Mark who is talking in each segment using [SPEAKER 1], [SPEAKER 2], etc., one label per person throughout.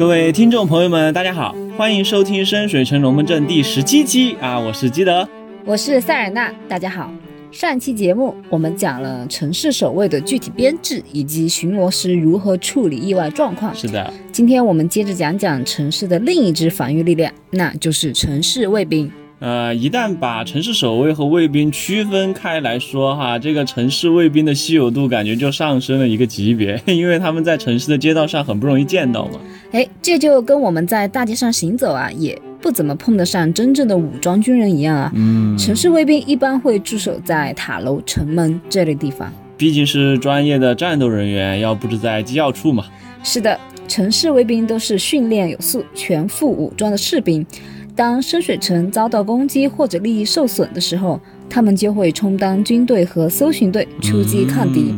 [SPEAKER 1] 各位听众朋友们，大家好，欢迎收听《深水城龙门阵》第十七期啊，我是基德，
[SPEAKER 2] 我是塞尔纳，大家好。上期节目我们讲了城市守卫的具体编制以及巡逻时如何处理意外状况。
[SPEAKER 1] 是的，
[SPEAKER 2] 今天我们接着讲讲城市的另一支防御力量，那就是城市卫兵。
[SPEAKER 1] 呃，一旦把城市守卫和卫兵区分开来说，哈，这个城市卫兵的稀有度感觉就上升了一个级别，因为他们在城市的街道上很不容易见到嘛。
[SPEAKER 2] 哎，这就跟我们在大街上行走啊，也不怎么碰得上真正的武装军人一样啊。
[SPEAKER 1] 嗯，
[SPEAKER 2] 城市卫兵一般会驻守在塔楼、城门这类地方，
[SPEAKER 1] 毕竟是专业的战斗人员，要布置在机要处嘛。
[SPEAKER 2] 是的，城市卫兵都是训练有素、全副武装的士兵。当深水城遭到攻击或者利益受损的时候，他们就会充当军队和搜寻队出击抗敌。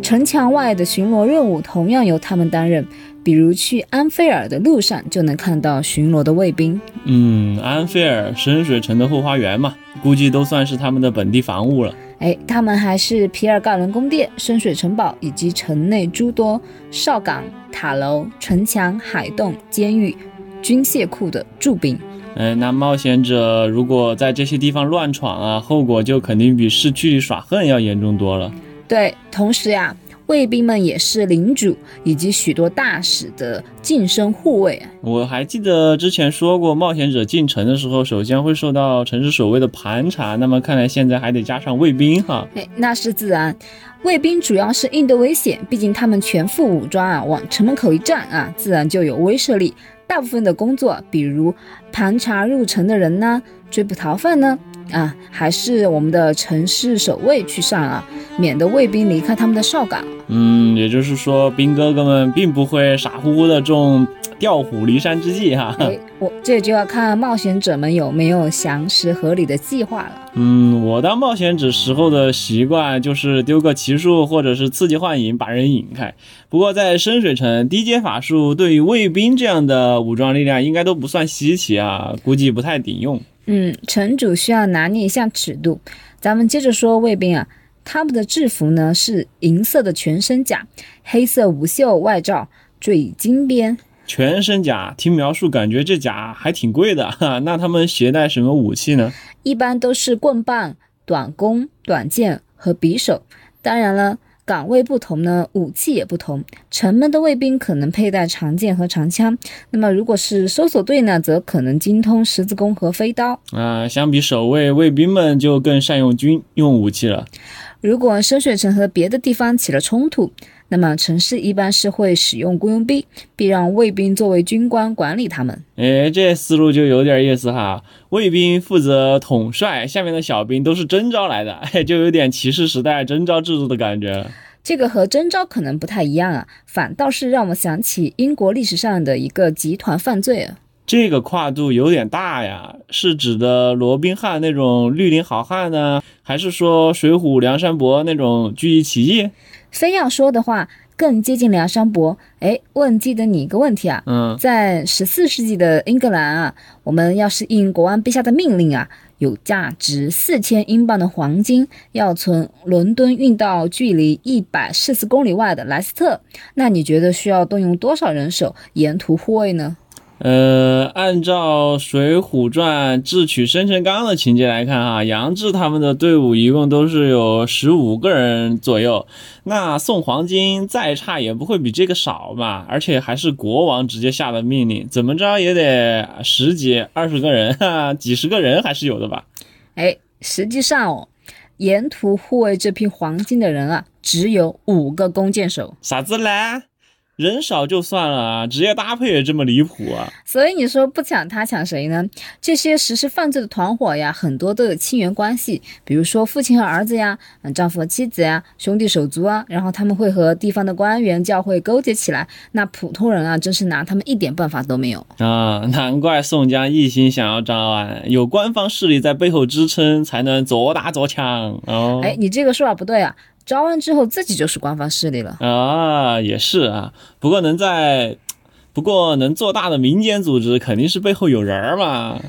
[SPEAKER 2] 城墙外的巡逻任务同样由他们担任，比如去安菲尔的路上就能看到巡逻的卫兵。
[SPEAKER 1] 嗯，安菲尔深水城的后花园嘛，估计都算是他们的本地防务了。
[SPEAKER 2] 哎，他们还是皮尔盖伦宫殿、深水城堡以及城内诸多哨岗、塔楼、城墙、海洞、监狱、军械库的驻兵。
[SPEAKER 1] 哎，那冒险者如果在这些地方乱闯啊，后果就肯定比市区里耍横要严重多了。
[SPEAKER 2] 对，同时呀，卫兵们也是领主以及许多大使的近身护卫。
[SPEAKER 1] 我还记得之前说过，冒险者进城的时候，首先会受到城市守卫的盘查。那么看来现在还得加上卫兵哈。
[SPEAKER 2] 哎，那是自然，卫兵主要是应对危险，毕竟他们全副武装啊，往城门口一站啊，自然就有威慑力。大部分的工作，比如盘查入城的人呢，追捕逃犯呢，啊，还是我们的城市守卫去上啊，免得卫兵离开他们的哨岗。
[SPEAKER 1] 嗯，也就是说，兵哥哥们并不会傻乎乎的中调虎离山之计哈。
[SPEAKER 2] 哎，我这就要看冒险者们有没有详实合理的计划了。
[SPEAKER 1] 嗯，我当冒险者时候的习惯就是丢个奇术或者是刺激幻影把人引开。不过在深水城，低阶法术对于卫兵这样的武装力量应该都不算稀奇啊，估计不太顶用。
[SPEAKER 2] 嗯，城主需要拿捏一下尺度。咱们接着说卫兵啊。他们的制服呢是银色的全身甲，黑色无袖外罩，缀金边。
[SPEAKER 1] 全身甲，听描述感觉这甲还挺贵的哈。那他们携带什么武器呢？
[SPEAKER 2] 一般都是棍棒、短弓、短剑和匕首。当然了。岗位不同呢，武器也不同。城门的卫兵可能佩戴长剑和长枪，那么如果是搜索队呢，则可能精通十字弓和飞刀。
[SPEAKER 1] 啊，相比守卫，卫兵们就更善用军用武器了。
[SPEAKER 2] 如果深水城和别的地方起了冲突，那么城市一般是会使用雇佣兵，并让卫兵作为军官管理他们。
[SPEAKER 1] 哎，这思路就有点意思哈。卫兵负责统帅，下面的小兵都是征召来的，哎，就有点骑士时代征召制度的感觉。
[SPEAKER 2] 这个和征召可能不太一样啊，反倒是让我想起英国历史上的一个集团犯罪啊。
[SPEAKER 1] 这个跨度有点大呀，是指的罗宾汉那种绿林好汉呢，还是说水浒梁山伯那种聚义起义？
[SPEAKER 2] 非要说的话，更接近梁山伯。哎，问记得你一个问题啊，
[SPEAKER 1] 嗯，
[SPEAKER 2] 在十四世纪的英格兰啊，我们要是应国王陛下的命令啊，有价值四千英镑的黄金要从伦敦运到距离一百四十公里外的莱斯特，那你觉得需要动用多少人手沿途护卫呢？
[SPEAKER 1] 呃，按照《水浒传》智取生辰纲的情节来看，哈，杨志他们的队伍一共都是有十五个人左右。那送黄金再差也不会比这个少嘛，而且还是国王直接下的命令，怎么着也得十几、二十个人，哈，几十个人还是有的吧？
[SPEAKER 2] 哎，实际上哦，沿途护卫这批黄金的人啊，只有五个弓箭手。
[SPEAKER 1] 啥子嘞？人少就算了啊，职业搭配也这么离谱啊！
[SPEAKER 2] 所以你说不抢他抢谁呢？这些实施犯罪的团伙呀，很多都有亲缘关系，比如说父亲和儿子呀，嗯，丈夫和妻子呀，兄弟手足啊，然后他们会和地方的官员、教会勾结起来，那普通人啊，真是拿他们一点办法都没有
[SPEAKER 1] 啊！难怪宋江一心想要招安，有官方势力在背后支撑，才能左打左抢哦。
[SPEAKER 2] 哎，你这个说法不对啊！招完之后，自己就是官方势力了
[SPEAKER 1] 啊，也是啊。不过能在，不过能做大的民间组织，肯定是背后有人儿嘛。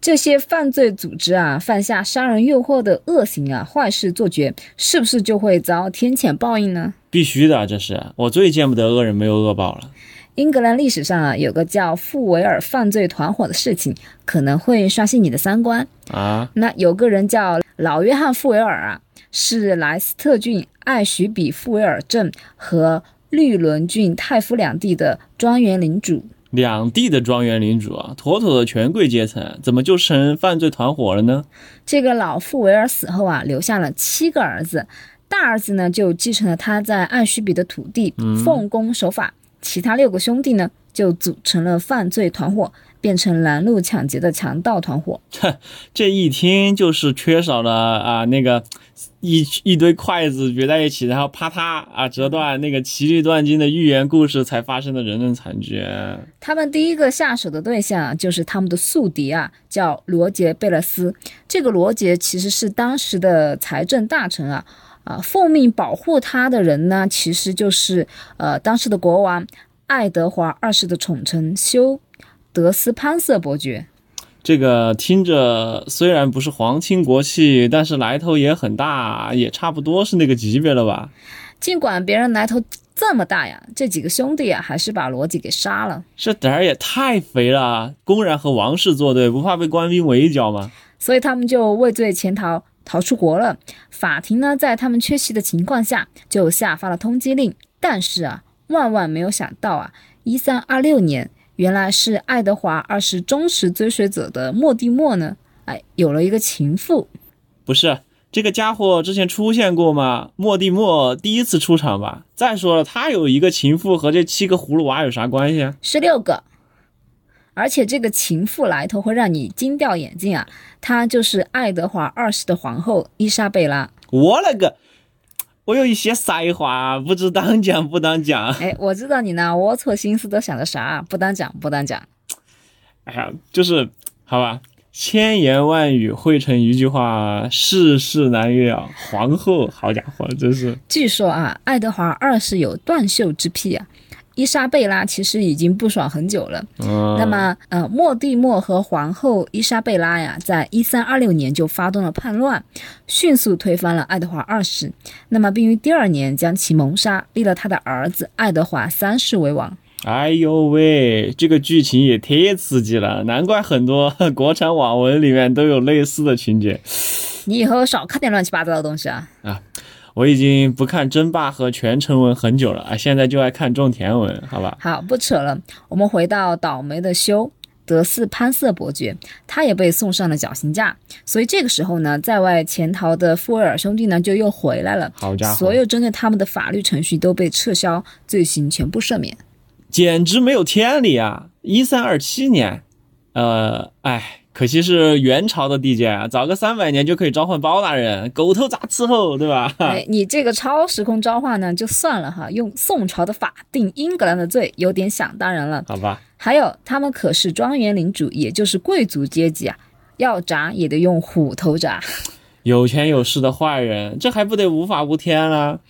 [SPEAKER 2] 这些犯罪组织啊，犯下杀人诱惑的恶行啊，坏事做绝，是不是就会遭天谴报应呢？
[SPEAKER 1] 必须的，这是我最见不得恶人没有恶报了。
[SPEAKER 2] 英格兰历史上啊，有个叫富维尔犯罪团伙的事情，可能会刷新你的三观。
[SPEAKER 1] 啊，
[SPEAKER 2] 那有个人叫老约翰·富维尔啊，是莱斯特郡艾许比富维尔镇和绿伦郡泰夫两地的庄园领主。
[SPEAKER 1] 两地的庄园领主啊，妥妥的权贵阶层，怎么就成犯罪团伙了呢？
[SPEAKER 2] 这个老富维尔死后啊，留下了七个儿子，大儿子呢就继承了他在艾许比的土地，奉公守法；其他六个兄弟呢就组成了犯罪团伙，变成拦路抢劫的强盗团伙。
[SPEAKER 1] 这一听就是缺少了啊那个一一堆筷子撅在一起，然后啪嗒啊折断那个奇力断金的寓言故事才发生的人人惨剧。
[SPEAKER 2] 他们第一个下手的对象就是他们的宿敌啊，叫罗杰·贝勒斯。这个罗杰其实是当时的财政大臣啊，啊，奉命保护他的人呢，其实就是呃当时的国王爱德华二世的宠臣修德斯潘瑟伯爵。
[SPEAKER 1] 这个听着虽然不是皇亲国戚，但是来头也很大，也差不多是那个级别了吧？
[SPEAKER 2] 尽管别人来头这么大呀，这几个兄弟啊还是把罗辑给杀了。
[SPEAKER 1] 这胆儿也太肥了，公然和王室作对，不怕被官兵围剿吗？
[SPEAKER 2] 所以他们就畏罪潜逃，逃出国了。法庭呢，在他们缺席的情况下，就下发了通缉令。但是啊，万万没有想到啊，一三二六年，原来是爱德华二世忠实追随者的莫蒂莫呢，哎，有了一个情妇。
[SPEAKER 1] 不是这个家伙之前出现过吗？莫蒂莫第一次出场吧？再说了，他有一个情妇，和这七个葫芦娃有啥关系啊？
[SPEAKER 2] 十六个，而且这个情妇来头会让你惊掉眼镜啊！她就是爱德华二世的皇后伊莎贝拉。
[SPEAKER 1] 我勒个！我有一些实话，不知当讲不当讲。
[SPEAKER 2] 哎，我知道你呢，龌龊心思都想着啥？不当讲，不当讲。
[SPEAKER 1] 哎呀，就是好吧，千言万语汇成一句话，世事难料。皇后，好家伙，真是
[SPEAKER 2] 据说啊，爱德华二世有断袖之癖啊。伊莎贝拉其实已经不爽很久了。
[SPEAKER 1] 嗯，
[SPEAKER 2] 那么，呃，莫蒂莫和皇后伊莎贝拉呀，在一三二六年就发动了叛乱，迅速推翻了爱德华二世。那么，并于第二年将其谋杀，立了他的儿子爱德华三世为王。
[SPEAKER 1] 哎呦喂，这个剧情也太刺激了，难怪很多 国产网文里面都有类似的情节。
[SPEAKER 2] 你以后少看点乱七八糟的东西啊啊！
[SPEAKER 1] 我已经不看争霸和全程文很久了啊，现在就爱看种田文，好吧？
[SPEAKER 2] 好，不扯了，我们回到倒霉的修德斯潘瑟伯爵，他也被送上了绞刑架。所以这个时候呢，在外潜逃的富威尔兄弟呢就又回来了，
[SPEAKER 1] 好家伙，
[SPEAKER 2] 所有针对他们的法律程序都被撤销，罪行全部赦免。
[SPEAKER 1] 简直没有天理啊！一三二七年，呃，哎，可惜是元朝的地界啊，早个三百年就可以召唤包大人，狗头铡伺候，对吧？
[SPEAKER 2] 哎，你这个超时空召唤呢，就算了哈，用宋朝的法定英格兰的罪，有点想当然了。
[SPEAKER 1] 好吧，
[SPEAKER 2] 还有，他们可是庄园领主，也就是贵族阶级啊，要铡也得用虎头铡。
[SPEAKER 1] 有权有势的坏人，这还不得无法无天了？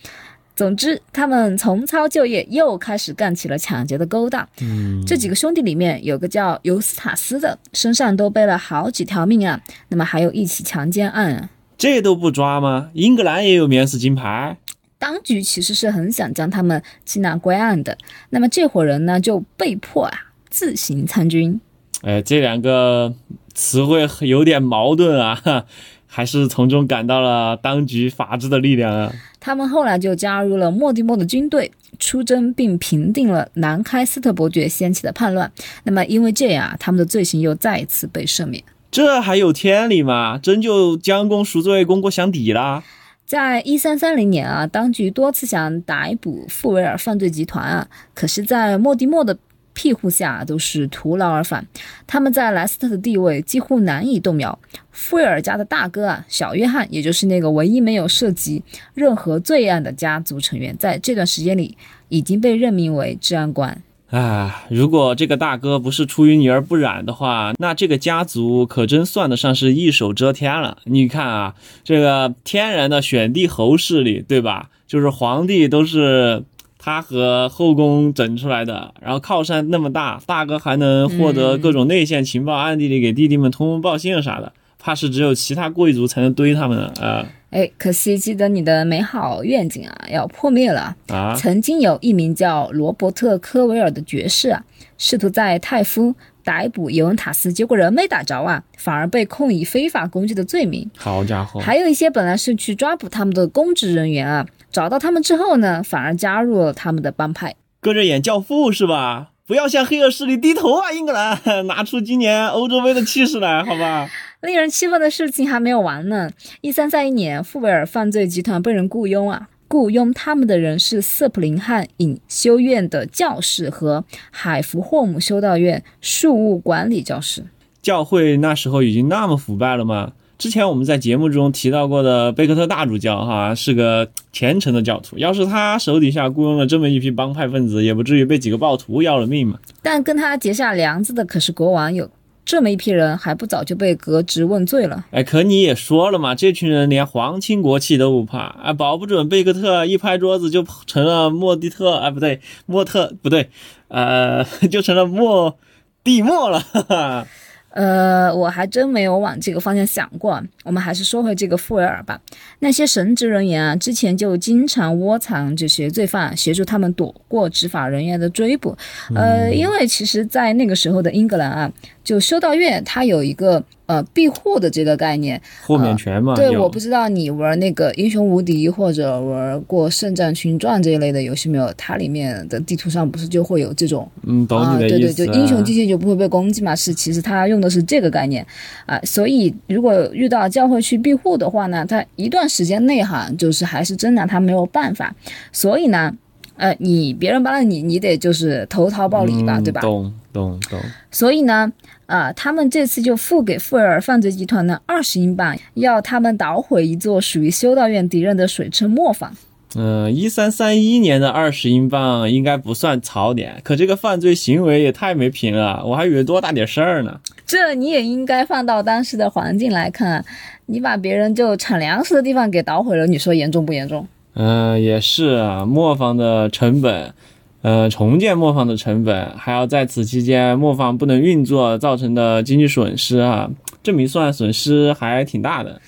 [SPEAKER 2] 总之，他们重操旧业，又开始干起了抢劫的勾当。
[SPEAKER 1] 嗯，
[SPEAKER 2] 这几个兄弟里面有个叫尤斯塔斯的，身上都背了好几条命啊。那么还有一起强奸案啊。
[SPEAKER 1] 这都不抓吗？英格兰也有免死金牌。
[SPEAKER 2] 当局其实是很想将他们缉拿归案的，那么这伙人呢就被迫啊自行参军。
[SPEAKER 1] 哎，这两个词汇有点矛盾啊，还是从中感到了当局法治的力量啊。
[SPEAKER 2] 他们后来就加入了莫蒂莫的军队，出征并平定了南开斯特伯爵掀起的叛乱。那么因为这样啊，他们的罪行又再一次被赦免。
[SPEAKER 1] 这还有天理吗？真就将功赎罪，功过相抵啦？
[SPEAKER 2] 在一三三零年啊，当局多次想逮捕富维尔犯罪集团啊，可是，在莫迪莫的庇护下，都是徒劳而返。他们在莱斯特的地位几乎难以动摇。富尔家的大哥啊，小约翰，也就是那个唯一没有涉及任何罪案的家族成员，在这段时间里已经被任命为治安官。
[SPEAKER 1] 啊，如果这个大哥不是出淤泥而不染的话，那这个家族可真算得上是一手遮天了。你看啊，这个天然的选帝侯势力，对吧？就是皇帝都是他和后宫整出来的，然后靠山那么大，大哥还能获得各种内线情报，暗地里给弟弟们通风报信啥的，怕是只有其他贵族才能堆他们了啊
[SPEAKER 2] 哎，可惜记得你的美好愿景啊，要破灭了。
[SPEAKER 1] 啊！
[SPEAKER 2] 曾经有一名叫罗伯特·科维尔的爵士啊，试图在泰夫逮捕尤文塔斯，结果人没打着啊，反而被控以非法攻击的罪名。
[SPEAKER 1] 好家伙，
[SPEAKER 2] 还有一些本来是去抓捕他们的公职人员啊，找到他们之后呢，反而加入了他们的帮派。
[SPEAKER 1] 搁着演教父是吧？不要向黑恶势力低头啊，英格兰，拿出今年欧洲杯的气势来，好吧？
[SPEAKER 2] 令人气愤的事情还没有完呢。一三三一年，富维尔犯罪集团被人雇佣啊，雇佣他们的人是瑟普林汉隐修院的教士和海弗霍姆修道院庶务管理教师。
[SPEAKER 1] 教会那时候已经那么腐败了吗？之前我们在节目中提到过的贝克特大主教哈是个虔诚的教徒，要是他手底下雇佣了这么一批帮派分子，也不至于被几个暴徒要了命嘛。
[SPEAKER 2] 但跟他结下梁子的可是国王，有这么一批人，还不早就被革职问罪了？
[SPEAKER 1] 哎，可你也说了嘛，这群人连皇亲国戚都不怕啊，保不准贝克特一拍桌子就成了莫蒂特，啊，不对，莫特不对，呃，就成了莫蒂莫了。哈哈。
[SPEAKER 2] 呃，我还真没有往这个方向想过。我们还是说回这个富维尔吧。那些神职人员啊，之前就经常窝藏这些罪犯，协助他们躲过执法人员的追捕。呃，因为其实，在那个时候的英格兰啊，就修道院它有一个呃庇护的这个概念。
[SPEAKER 1] 豁免权嘛？
[SPEAKER 2] 对，我不知道你玩那个英雄无敌或者玩过圣战群传这一类的游戏没有？它里面的地图上不是就会有这种
[SPEAKER 1] 嗯，懂
[SPEAKER 2] 啊，
[SPEAKER 1] 你的
[SPEAKER 2] 对对，就英雄机器就不会被攻击嘛，是其实它用的是这个概念啊，所以如果遇到教会去庇护的话呢，它一段时间内哈，就是还是真拿它没有办法，所以呢，呃，你别人帮了你，你得就是投桃报李吧，
[SPEAKER 1] 嗯
[SPEAKER 2] 对吧？
[SPEAKER 1] 懂懂懂。
[SPEAKER 2] 所以呢，啊，他们这次就付给富尔犯罪集团呢二十英镑，要他们捣毁一座属于修道院敌人的水车磨坊。
[SPEAKER 1] 嗯，一三三一年的二十英镑应该不算槽点，可这个犯罪行为也太没品了，我还以为多大点事儿呢。
[SPEAKER 2] 这你也应该放到当时的环境来看啊，你把别人就产粮食的地方给捣毁了，你说严重不严重？
[SPEAKER 1] 嗯、也是啊，磨坊的成本，呃，重建磨坊的成本，还要在此期间磨坊不能运作造成的经济损失啊，这么一算，损失还挺大的。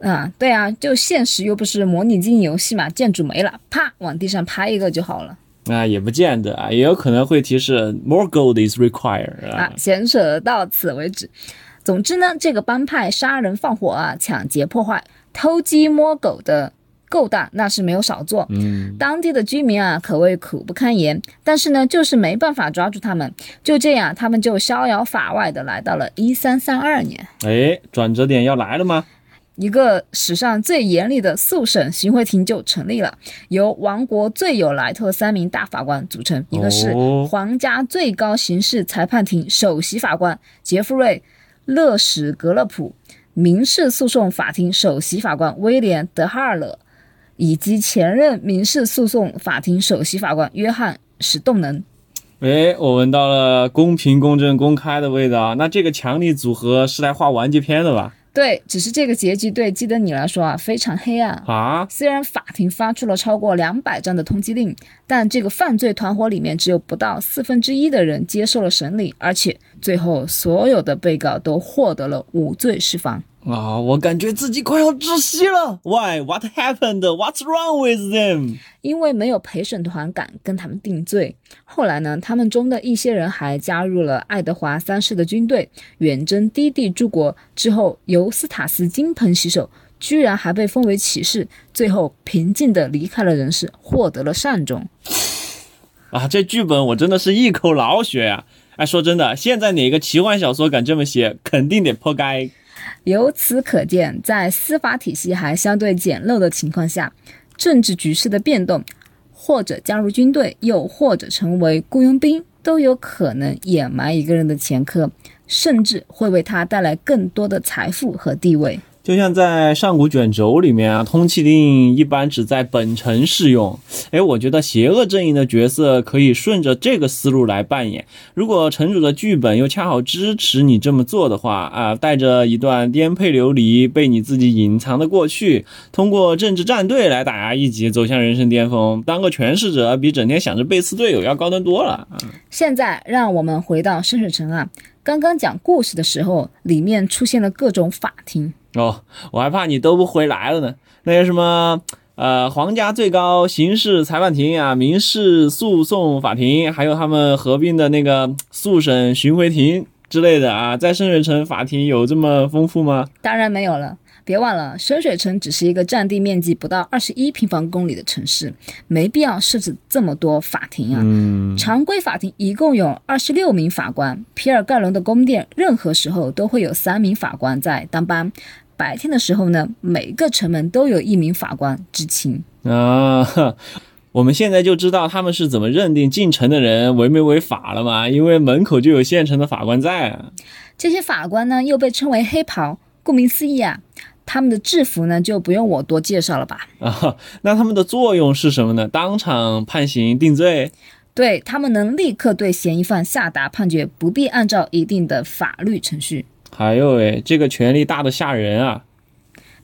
[SPEAKER 1] 嗯，
[SPEAKER 2] 啊，对啊，就现实又不是模拟经营游戏嘛，建筑没了，啪往地上拍一个就好了
[SPEAKER 1] 那、也不见得啊，也有可能会提示 more gold is required
[SPEAKER 2] 啊
[SPEAKER 1] 啊。。
[SPEAKER 2] 闲扯到此为止。总之呢，这个帮派杀人放火啊、抢劫破坏、偷鸡摸狗的勾当，那是没有少做。
[SPEAKER 1] 嗯，
[SPEAKER 2] 当地的居民啊，可谓苦不堪言。但是呢，就是没办法抓住他们。就这样，他们就逍遥法外的来到了一三三二年。
[SPEAKER 1] 哎，转折点要来了吗？
[SPEAKER 2] 一个史上最严厉的速审巡回庭就成立了，由王国最有来头的三名大法官组成，一个是
[SPEAKER 1] 哦
[SPEAKER 2] 皇家最高刑事裁判庭首席法官杰弗瑞·勒史格勒普，民事诉讼法庭首席法官威廉·德哈尔勒，以及前任民事诉讼法庭首席法官约翰·史动能。
[SPEAKER 1] 哎，我闻到了公平、公正、公开的味道。那这个强力组合是来画完结篇的吧？
[SPEAKER 2] 对，只是这个结局对基德尼来说啊非常黑暗。
[SPEAKER 1] 啊，
[SPEAKER 2] 虽然法庭发出了超过两百张的通缉令，但这个犯罪团伙里面只有不到四分之一的人接受了审理，而且最后所有的被告都获得了无罪释放。
[SPEAKER 1] 啊，我感觉自己快要窒息了。Why? What happened? What's wrong with them?
[SPEAKER 2] 因为没有陪审团敢跟他们定罪。后来呢，他们中的一些人还加入了爱德华三世的军队，远征低地诸国。之后，尤斯塔斯金盆洗手，居然还被封为骑士，最后平静地离开了人世，获得了善终。
[SPEAKER 1] 啊，这剧本我真的是一口老血呀、哎，说真的，现在哪个奇幻小说敢这么写，肯定得破街。
[SPEAKER 2] 由此可见，在司法体系还相对简陋的情况下，政治局势的变动，或者加入军队，又或者成为雇佣兵，都有可能掩埋一个人的前科，甚至会为他带来更多的财富和地位。
[SPEAKER 1] 就像在上古卷轴里面啊，通缉令一般只在本城适用。哎，我觉得邪恶阵营的角色可以顺着这个思路来扮演。如果城主的剧本又恰好支持你这么做的话啊，带着一段颠沛流离、被你自己隐藏的过去，通过政治战队来打压异己，走向人生巅峰，当个诠释者比整天想着背刺队友要高端多了。
[SPEAKER 2] 现在，让我们回到深水城啊，刚刚讲故事的时候，里面出现了各种法庭。
[SPEAKER 1] 哦，我还怕你都不回来了呢。那些什么，呃，皇家最高刑事裁判庭啊，民事诉讼法庭，还有他们合并的那个速审巡回庭之类的啊，在深水城法庭有这么丰富吗？
[SPEAKER 2] 当然没有了。别忘了，深水城只是一个占地面积不到二十一平方公里的城市，没必要设置这么多法庭啊。
[SPEAKER 1] 嗯，
[SPEAKER 2] 常规法庭一共有二十六名法官，皮尔盖伦的宫殿任何时候都会有三名法官在当班。白天的时候呢，每个城门都有一名法官执勤。
[SPEAKER 1] 啊，我们现在就知道他们是怎么认定进城的人违没违法了嘛？因为门口就有现成的法官在啊。
[SPEAKER 2] 这些法官呢，又被称为黑袍，顾名思义啊。他们的制服呢，就不用我多介绍了吧？
[SPEAKER 1] 啊，那他们的作用是什么呢？当场判刑定罪？
[SPEAKER 2] 对他们能立刻对嫌疑犯下达判决，不必按照一定的法律程序。
[SPEAKER 1] 还有诶，这个权力大的吓人啊！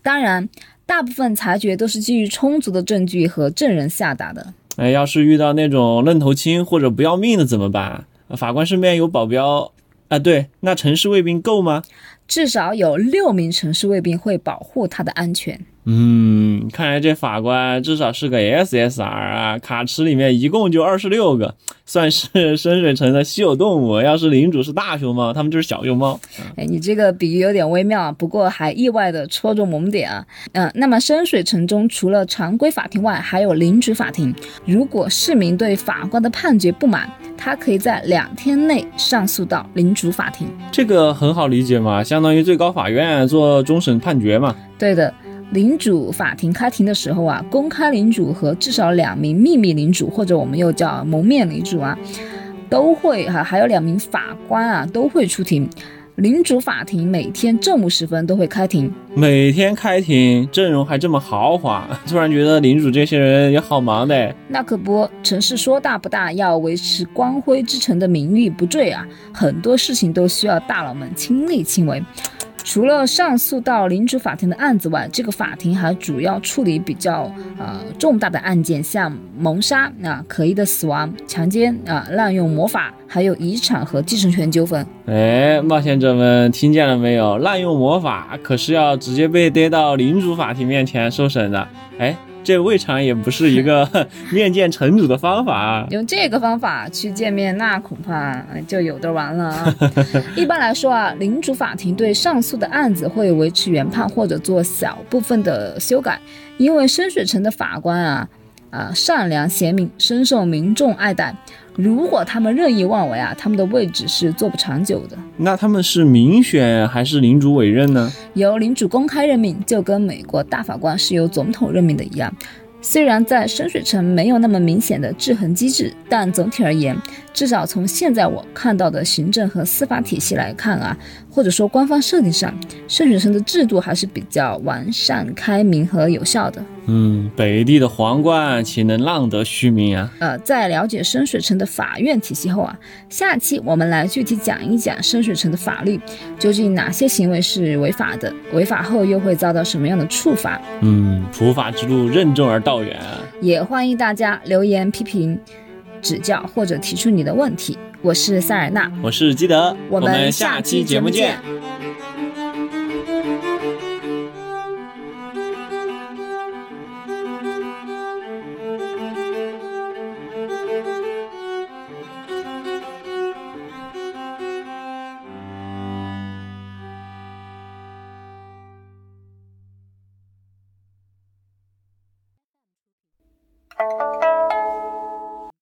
[SPEAKER 2] 当然，大部分裁决都是基于充足的证据和证人下达的。
[SPEAKER 1] 哎，要是遇到那种愣头青或者不要命的怎么办？法官身边有保镖啊？对，那城市卫兵够吗？
[SPEAKER 2] 至少有六名城市卫兵会保护他的安全。
[SPEAKER 1] 嗯，看来这法官至少是个 SSR 啊！卡池里面一共就二十六个，算是深水城的稀有动物。要是领主是大熊猫，他们就是小熊猫。
[SPEAKER 2] 哎，你这个比喻有点微妙啊，不过还意外的戳中萌点啊。嗯，那么深水城中除了常规法庭外，还有领主法庭。如果市民对法官的判决不满，他可以在两天内上诉到领主法庭。
[SPEAKER 1] 这个很好理解嘛，相当于最高法院做终审判决嘛。
[SPEAKER 2] 对的。领主法庭开庭的时候啊，公开领主和至少两名秘密领主，或者我们又叫蒙面领主啊，都会哈，还有两名法官啊，都会出庭。领主法庭每天正午时分都会开庭，
[SPEAKER 1] 每天开庭，阵容还这么豪华，突然觉得领主这些人也好忙的。
[SPEAKER 2] 那可不，城市说大不大，要维持光辉之城的名誉不坠啊，很多事情都需要大佬们亲力亲为。除了上诉到领主法庭的案子外，这个法庭还主要处理比较呃重大的案件，像谋杀啊、可疑的死亡、强奸啊、滥用魔法，还有遗产和继承权纠纷。
[SPEAKER 1] 哎，冒险者们听见了没有？滥用魔法可是要直接被逮到领主法庭面前受审的。哎。这未尝也不是一个 面见城主的方法啊！
[SPEAKER 2] 用这个方法去见面，那恐怕就有的玩了啊！一般来说啊，领主法庭对上诉的案子会维持原判或者做小部分的修改，因为深水城的法官啊啊善良贤明，深受民众爱戴。如果他们任意妄为啊，他们的位置是坐不长久的。
[SPEAKER 1] 那他们是民选还是领主委任呢？
[SPEAKER 2] 由领主公开任命，就跟美国大法官是由总统任命的一样。虽然在深水城没有那么明显的制衡机制，但总体而言，至少从现在我看到的行政和司法体系来看啊。或者说，官方设定上，深水城的制度还是比较完善、开明和有效的。
[SPEAKER 1] 嗯，北地的皇冠岂能浪得虚名啊？
[SPEAKER 2] 呃，在了解深水城的法院体系后啊，下期我们来具体讲一讲深水城的法律，究竟哪些行为是违法的，违法后又会遭到什么样的处罚？
[SPEAKER 1] 嗯，普法之路任重而道远啊！
[SPEAKER 2] 也欢迎大家留言批评、指教或者提出你的问题。我是塞尔纳，
[SPEAKER 1] 我是基德，
[SPEAKER 2] 我
[SPEAKER 1] 们
[SPEAKER 2] 下
[SPEAKER 1] 期节目
[SPEAKER 2] 目见。